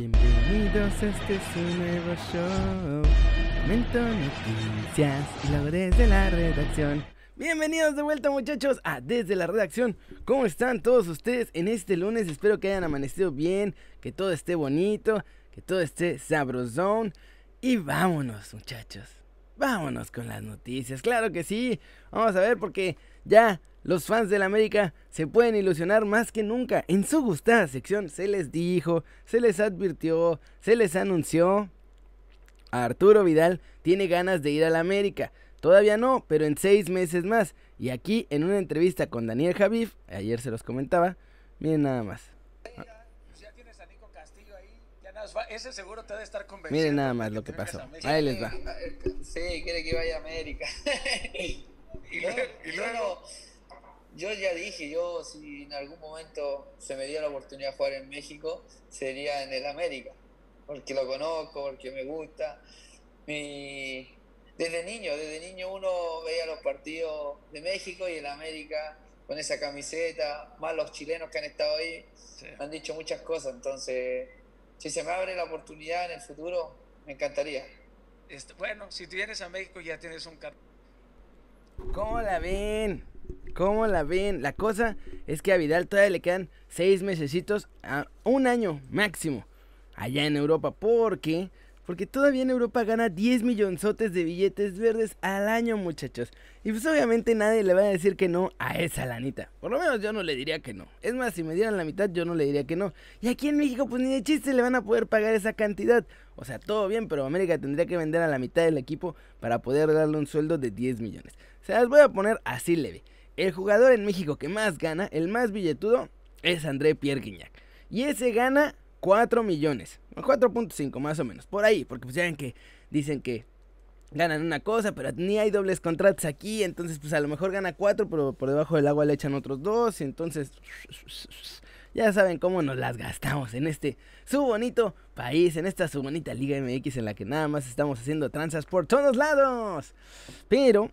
Bienvenidos, este es un nuevo show. Momento noticias y luego desde la redacción. Bienvenidos de vuelta muchachos a Desde la Redacción. ¿Cómo están todos ustedes en este lunes? Espero que hayan amanecido bien, que todo esté bonito, que todo esté sabrosón. Y vámonos muchachos, vámonos con las noticias. Claro que sí, vamos a ver porque ya los fans del América se pueden ilusionar más que nunca. En su gustada sección se les dijo, se les advirtió, se les anunció. Arturo Vidal tiene ganas de ir al América. Todavía no, pero en seis meses más. Y aquí en una entrevista con Daniel Javif, ayer se los comentaba, miren nada más. Ya tienes a Nico Castillo ahí, ya nada, más- ese seguro te debe estar convencido. Miren nada más lo que pasó. Ahí les va. Sí, quiere que vaya a América. Y luego, y luego- yo ya dije, yo si en algún momento se me dio la oportunidad de jugar en México, sería en el América, porque lo conozco, porque me gusta. Mi- Desde niño, desde niño uno veía los partidos de México y el América con esa camiseta, más los chilenos que han estado ahí, Sí. han dicho muchas cosas, entonces si se me abre la oportunidad en el futuro, me encantaría. Este, bueno, si tú vienes a México ya tienes un ¿Cómo la ven? ¿Cómo la ven? La cosa es que a Vidal todavía le quedan seis mesecitos a un año máximo allá en Europa. ¿Por qué? Porque todavía en Europa gana 10 millonzotes de billetes verdes al año, muchachos. Y pues obviamente nadie le va a decir que no a esa lanita. Por lo menos yo no le diría que no. Es más, si me dieran la mitad, yo no le diría que no. Y aquí en México, pues ni de chiste le van a poder pagar esa cantidad. O sea, todo bien, pero América tendría que vender a la mitad del equipo para poder darle un sueldo de 10 millones. Se las voy a poner así leve. El jugador en México que más gana, el más billetudo, es André Pierre. Y ese gana 4 millones. o 4.5 más o menos. Por ahí. Porque pues ya que dicen que ganan una cosa, pero ni hay dobles contratos aquí. Entonces pues a lo mejor gana 4, pero por debajo del agua le echan otros 2. Y entonces ya saben cómo nos las gastamos en este su bonito país, en esta su bonita Liga MX en la que nada más estamos haciendo tranzas por todos lados. Pero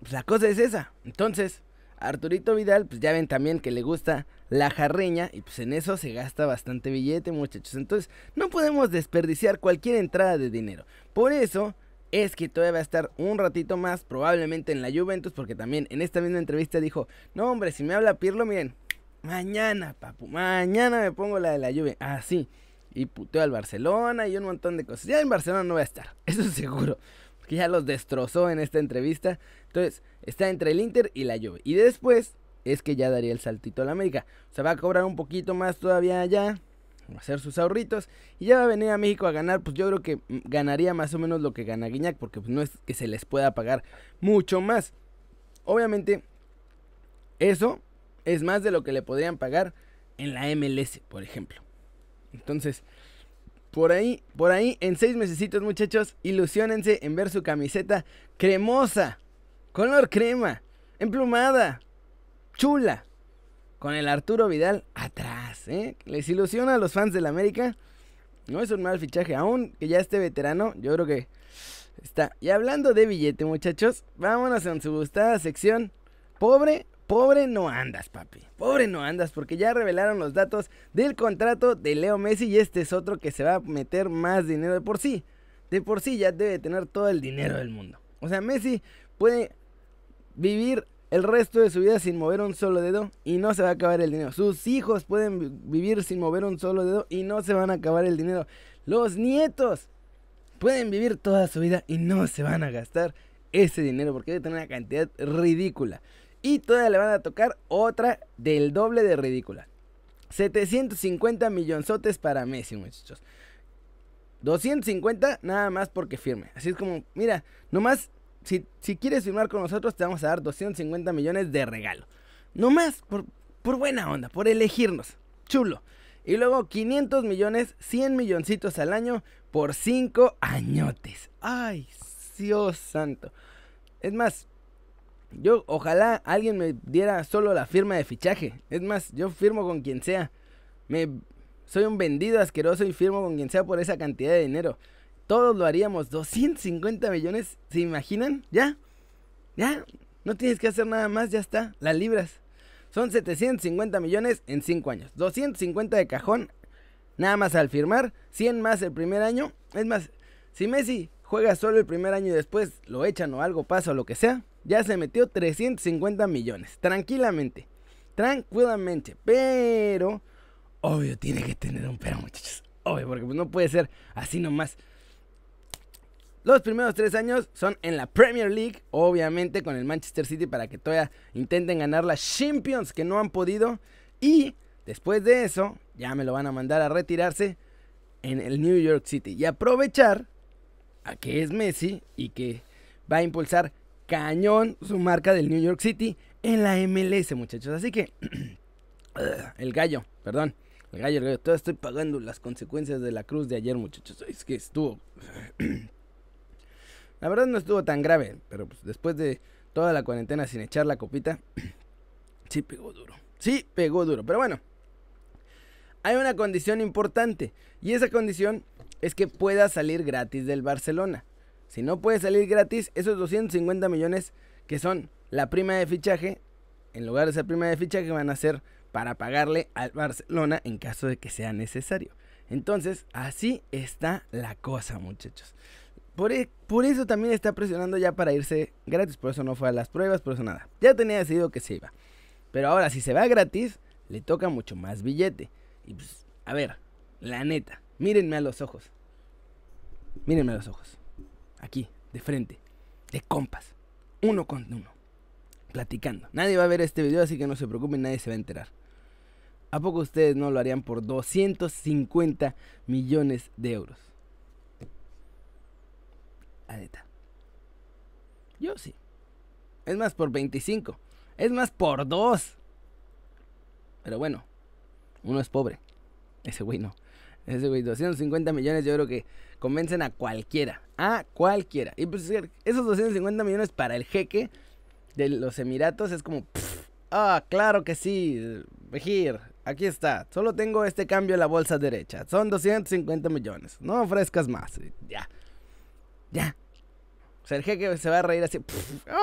pues la cosa es esa. Entonces, Arturito Vidal, pues ya ven también que le gusta la jarreña y pues en eso se gasta bastante billete, muchachos. Entonces, no podemos desperdiciar cualquier entrada de dinero. Por eso es que todavía va a estar un ratito más, probablemente en la Juventus, porque también en esta misma entrevista dijo, no hombre, si me habla Pirlo, miren, mañana, papu, mañana me pongo la de la Juve, así. y puteó al Barcelona y un montón de cosas. Ya en Barcelona no va a estar, eso es seguro. Porque ya los destrozó en esta entrevista. Entonces, está entre el Inter y la Juve. Y después es que ya daría el saltito a la América. O sea, va a cobrar un poquito más todavía allá. Va a hacer sus ahorritos. Y ya va a venir a México a ganar. Pues yo creo que mm, ganaría más o menos lo que gana Guiñac. Porque pues, no es que se les pueda pagar mucho más. Obviamente, eso es más de lo que le podrían pagar en la MLS, por ejemplo. Entonces, por ahí, por ahí, en seis mesecitos, muchachos, ilusionense en ver su camiseta cremosa, color crema, emplumada, chula, con el Arturo Vidal atrás, ¿eh? ¿Les ilusiona a los fans del América? No es un mal fichaje, aún que ya esté veterano, yo creo que está. Y hablando de billete, muchachos, vámonos en su gustada sección. Pobre, pobre no andas, papi. Pobre no andas, porque ya revelaron los datos del contrato de Leo Messi y este es otro que se va a meter más dinero de por sí. De por sí ya debe tener todo el dinero del mundo. O sea, Messi puede vivir el resto de su vida sin mover un solo dedo y no se va a acabar el dinero. Sus hijos pueden vi- vivir sin mover un solo dedo y no se van a acabar el dinero. Los nietos pueden vivir toda su vida y no se van a gastar ese dinero porque debe tener una cantidad ridícula. Y todavía le van a tocar otra del doble de ridícula. 750 millonzotes para Messi, muchachos. 250 nada más porque firme. Así es como, mira, nomás, si, si quieres firmar con nosotros, te vamos a dar 250 millones de regalo. Nomás, por, por buena onda, por elegirnos. Chulo. Y luego 500 millones, 100 milloncitos al año por 5 añotes. Ay, Dios santo. Es más, yo ojalá alguien me diera solo la firma de fichaje. Es más, yo firmo con quien sea. Me soy un vendido asqueroso y firmo con quien sea por esa cantidad de dinero. Todos lo haríamos. 250 millones, ¿se imaginan? ¿Ya? ¿Ya? No tienes que hacer nada más, ya está. Las libras. Son 750 millones en 5 años. 250 de cajón nada más al firmar, 100 más el primer año. Es más, si Messi juega solo el primer año y después lo echan o algo pasa o lo que sea, ya se metió 350 millones, tranquilamente, tranquilamente, pero, obvio, tiene que tener un pero, muchachos, obvio, porque pues no puede ser así nomás. Los primeros tres años son en la Premier League, obviamente con el Manchester City para que todavía intenten ganar las Champions que no han podido. Y después de eso, ya me lo van a mandar a retirarse en el New York City. Y aprovechar a que es Messi y que va a impulsar cañón su marca del New York City en la MLS, muchachos. Así que el gallo, perdón, el gallo, el gallo, todavía estoy pagando las consecuencias de la cruz de ayer, muchachos. Es que estuvo La verdad no estuvo tan grave, pero pues después de toda la cuarentena sin echar la copita, sí pegó duro. Sí pegó duro, pero bueno. Hay una condición importante y esa condición es que pueda salir gratis del Barcelona. Si no puede salir gratis, esos 250 millones que son la prima de fichaje, en lugar de esa prima de fichaje van a ser para pagarle al Barcelona en caso de que sea necesario. Entonces, así está la cosa, muchachos. E, por, eso también está presionando ya para irse gratis. Por eso no fue a las pruebas, por eso nada. Ya tenía decidido que se iba. Pero ahora, si se va gratis, le toca mucho más billete. Y pues, a ver, la neta, mírenme a los ojos. Mírenme a los ojos. Aquí, de frente, de compas. Uno con uno. Platicando. Nadie va a ver este video, así que no se preocupen, nadie se va a enterar. ¿A poco ustedes no lo harían por 250 millones de euros? Yo sí. Es más por 25. Es más por 2. Pero bueno, uno es pobre. Ese güey no. Ese güey, 250 millones yo creo que convencen a cualquiera. A cualquiera. Y pues esos 250 millones para el jeque de los Emiratos es como... ah, claro que sí. Vejir, aquí está. Solo tengo este cambio en la bolsa derecha. Son 250 millones. No ofrezcas más. Ya. Ya. O sea, el jeque se va a reír así.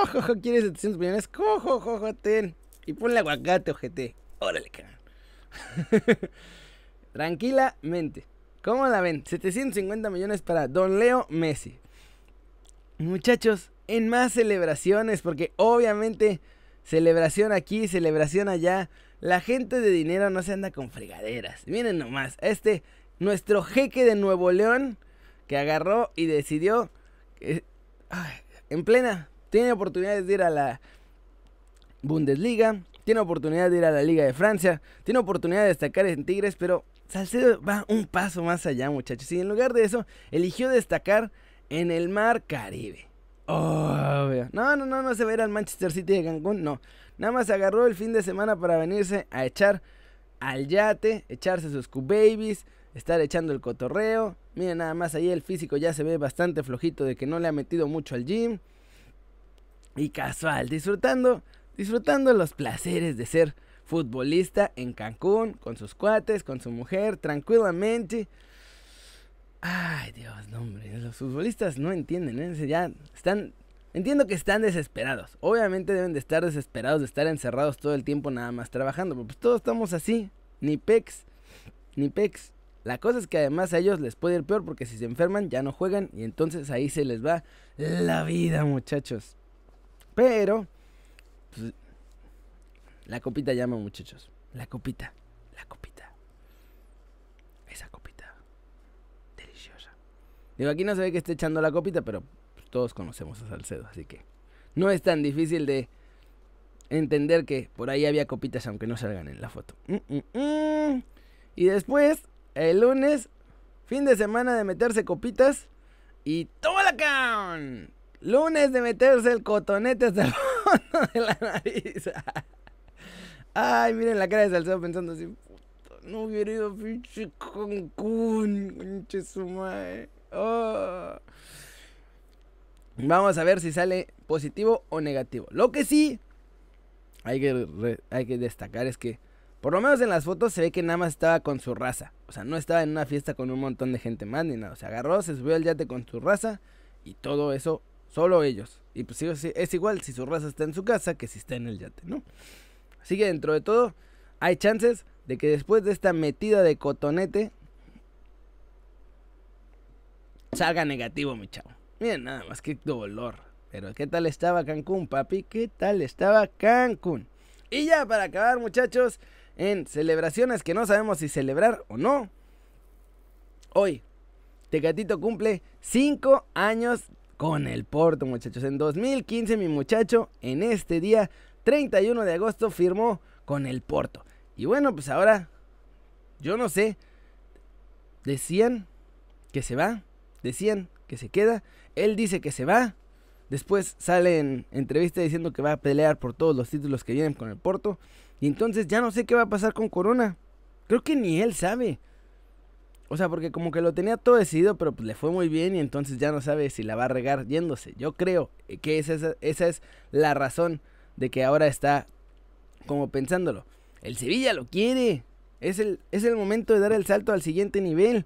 Ojo, ¿quieres 700 millones? Cojo, ojo, ten. Y ponle aguacate, ojete. Órale, cabrón. Tranquilamente. ¿Cómo la ven? 750 millones para Don Leo Messi. Muchachos, en más celebraciones, porque obviamente celebración aquí, celebración allá. La gente de dinero no se anda con fregaderas. Miren nomás, este, nuestro jeque de Nuevo León, que agarró y decidió eh, en plena, tiene oportunidades de ir a la Bundesliga, tiene oportunidad de ir a la Liga de Francia, tiene oportunidad de destacar en Tigres, pero Salcedo va un paso más allá, muchachos. Y en lugar de eso, eligió destacar en el Mar Caribe. Obvio. No, no, no, no se va a ir al Manchester City de Cancún, no. Nada más agarró el fin de semana para venirse a echar al yate, echarse sus Q-Babies, estar echando el cotorreo. Miren nada más ahí el físico ya se ve bastante flojito de que no le ha metido mucho al gym. Y casual, disfrutando, disfrutando los placeres de ser futbolista en Cancún, con sus cuates, con su mujer, tranquilamente. Ay, Dios, no, hombre, los futbolistas no entienden, ¿eh? ya están, entiendo que están desesperados. Obviamente deben de estar desesperados de estar encerrados todo el tiempo nada más trabajando, pero pues todos estamos así, ni pex, ni pex. La cosa es que además a ellos les puede ir peor porque si se enferman ya no juegan y entonces ahí se les va la vida, muchachos. Pero pues, la copita llama, muchachos. La copita, la copita. Esa copita deliciosa. Digo, aquí no se ve que esté echando la copita, pero todos conocemos a Salcedo, así que no es tan difícil de entender que por ahí había copitas aunque no salgan en la foto. Mm, mm, mm. Y después el lunes, fin de semana de meterse copitas. Y ¡toma la can! Lunes de meterse el cotonete hasta el fondo de la nariz. Ay, miren la cara de Salcedo pensando así. no hubiera ido a pinche Cancún, pinche sumai. Oh. Vamos a ver si sale positivo o negativo. Lo que sí hay que, hay que destacar es que por lo menos en las fotos se ve que nada más estaba con su raza. O sea, no estaba en una fiesta con un montón de gente más ni nada. O sea, agarró, se subió al yate con su raza y todo eso, solo ellos. Y pues es igual si su raza está en su casa que si está en el yate, ¿no? Así que dentro de todo, hay chances de que después de esta metida de cotonete, salga negativo, mi chavo. Miren, nada más que dolor. Pero ¿qué tal estaba Cancún, papi? ¿Qué tal estaba Cancún? Y ya para acabar, muchachos, en celebraciones que no sabemos si celebrar o no. Hoy, Tecatito cumple 5 años con el Porto, muchachos. En 2015, mi muchacho, en este día 31 de agosto, firmó con el Porto. Y bueno, pues ahora, yo no sé. Decían que se va, decían que se queda. Él dice que se va. Después sale en entrevista diciendo que va a pelear por todos los títulos que vienen con el Porto. Y entonces ya no sé qué va a pasar con Corona. Creo que ni él sabe. O sea, porque como que lo tenía todo decidido, pero pues le fue muy bien y entonces ya no sabe si la va a regar yéndose. Yo creo que esa, esa es la razón de que ahora está como pensándolo. El Sevilla lo quiere. Es el, es el momento de dar el salto al siguiente nivel.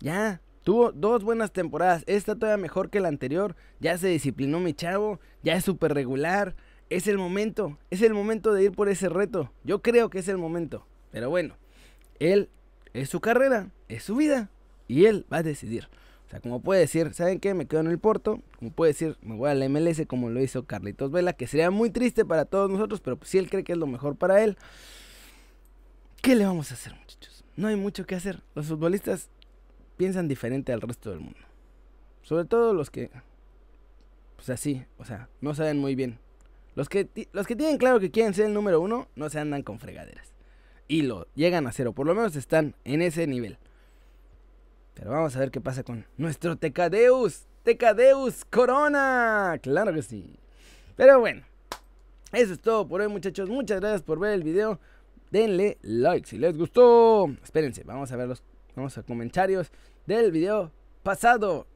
Ya, tuvo dos buenas temporadas. Esta todavía mejor que la anterior. Ya se disciplinó mi chavo. Ya es súper regular. Es el momento. Es el momento de ir por ese reto. Yo creo que es el momento. Pero bueno, él es su carrera, es su vida. Y él va a decidir. O sea, como puede decir, ¿saben qué? Me quedo en el Porto. Como puede decir, me voy a la MLS como lo hizo Carlitos Vela. Que sería muy triste para todos nosotros. Pero si él cree que es lo mejor para él. ¿Qué le vamos a hacer, muchachos? No hay mucho que hacer. Los futbolistas piensan diferente al resto del mundo. Sobre todo los que, pues así, o sea, no saben muy bien. Los que, los que tienen claro que quieren ser el número uno, no se andan con fregaderas. Y lo llegan a cero, por lo menos están en ese nivel. Pero vamos a ver qué pasa con nuestro Tecadeus. Tecadeus Corona. Claro que sí. Pero bueno, eso es todo por hoy muchachos. Muchas gracias por ver el video. Denle like si les gustó. Espérense, vamos a ver los Vamos a comentarios del video pasado.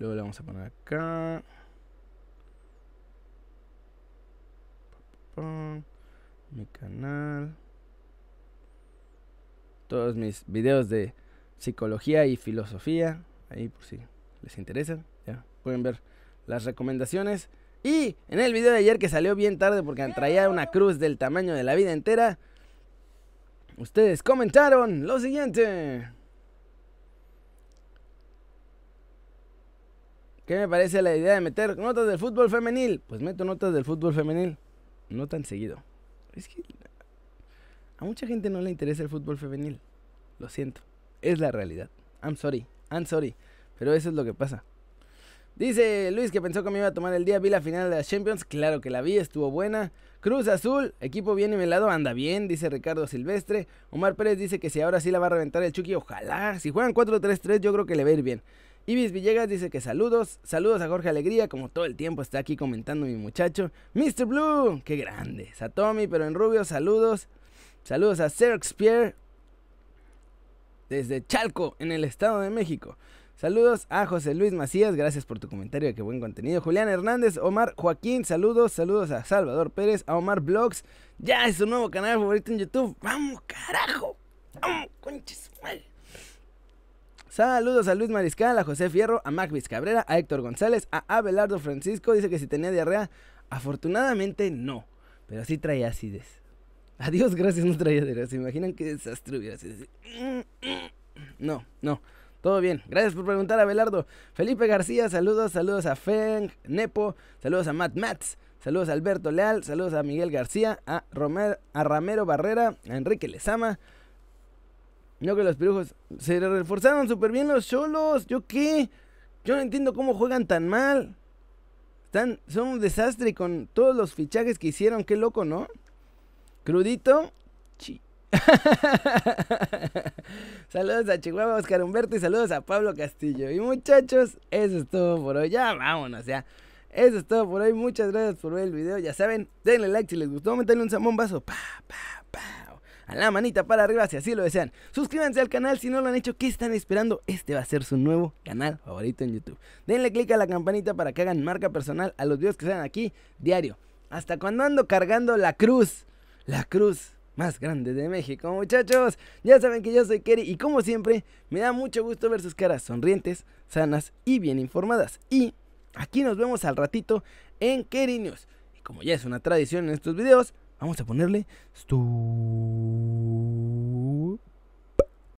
Luego le vamos a poner acá. Mi canal. Todos mis videos de psicología y filosofía. Ahí por si les interesa. Ya pueden ver las recomendaciones. Y en el video de ayer que salió bien tarde porque traía una cruz del tamaño de la vida entera, ustedes comentaron lo siguiente. ¿Qué me parece la idea de meter notas del fútbol femenil? Pues meto notas del fútbol femenil, no tan seguido. Es que a mucha gente no le interesa el fútbol femenil. Lo siento, es la realidad. I'm sorry, I'm sorry, pero eso es lo que pasa. Dice Luis que pensó que me iba a tomar el día. Vi la final de la Champions. Claro que la vi, estuvo buena. Cruz Azul, equipo bien nivelado, anda bien, dice Ricardo Silvestre. Omar Pérez dice que si ahora sí la va a reventar el Chucky, ojalá. Si juegan 4-3-3, yo creo que le va a ir bien. Ibis Villegas dice que saludos, saludos a Jorge Alegría, como todo el tiempo está aquí comentando mi muchacho. Mr. Blue, qué grande. Satomi, pero en rubio, saludos. Saludos a Pierre desde Chalco, en el Estado de México. Saludos a José Luis Macías, gracias por tu comentario, qué buen contenido. Julián Hernández, Omar Joaquín, saludos, saludos a Salvador Pérez, a Omar Blogs, ya es su nuevo canal favorito en YouTube. Vamos, carajo. Vamos, conches, Saludos a Luis Mariscal, a José Fierro, a Macvis Cabrera, a Héctor González, a Abelardo Francisco. Dice que si tenía diarrea, afortunadamente no, pero sí traía acidez. Adiós, gracias, no traía diarrea. ¿Se imaginan qué desastre hubiera sido? No, no. Todo bien. Gracias por preguntar, Abelardo. Felipe García, saludos, saludos a Feng, Nepo, saludos a Matt Mats, saludos a Alberto Leal, saludos a Miguel García, a, Romer, a Ramero Barrera, a Enrique Lezama. No que los pirujos se reforzaron súper bien los cholos. ¿Yo qué? Yo no entiendo cómo juegan tan mal. Están, son un desastre con todos los fichajes que hicieron. Qué loco, ¿no? Crudito. saludos a Chihuahua, Oscar Humberto y saludos a Pablo Castillo. Y muchachos, eso es todo por hoy. Ya vámonos, ya. Eso es todo por hoy. Muchas gracias por ver el video. Ya saben, denle like si les gustó. Métanle un zambombazo. Pa, pa, pa. A la manita para arriba si así lo desean. Suscríbanse al canal si no lo han hecho. ¿Qué están esperando? Este va a ser su nuevo canal favorito en YouTube. Denle click a la campanita para que hagan marca personal a los videos que salen aquí diario. Hasta cuando ando cargando la cruz. La cruz más grande de México, muchachos. Ya saben que yo soy Kerry y como siempre, me da mucho gusto ver sus caras sonrientes, sanas y bien informadas. Y aquí nos vemos al ratito en Kerry News. Y como ya es una tradición en estos videos, Vamos a ponerle Stu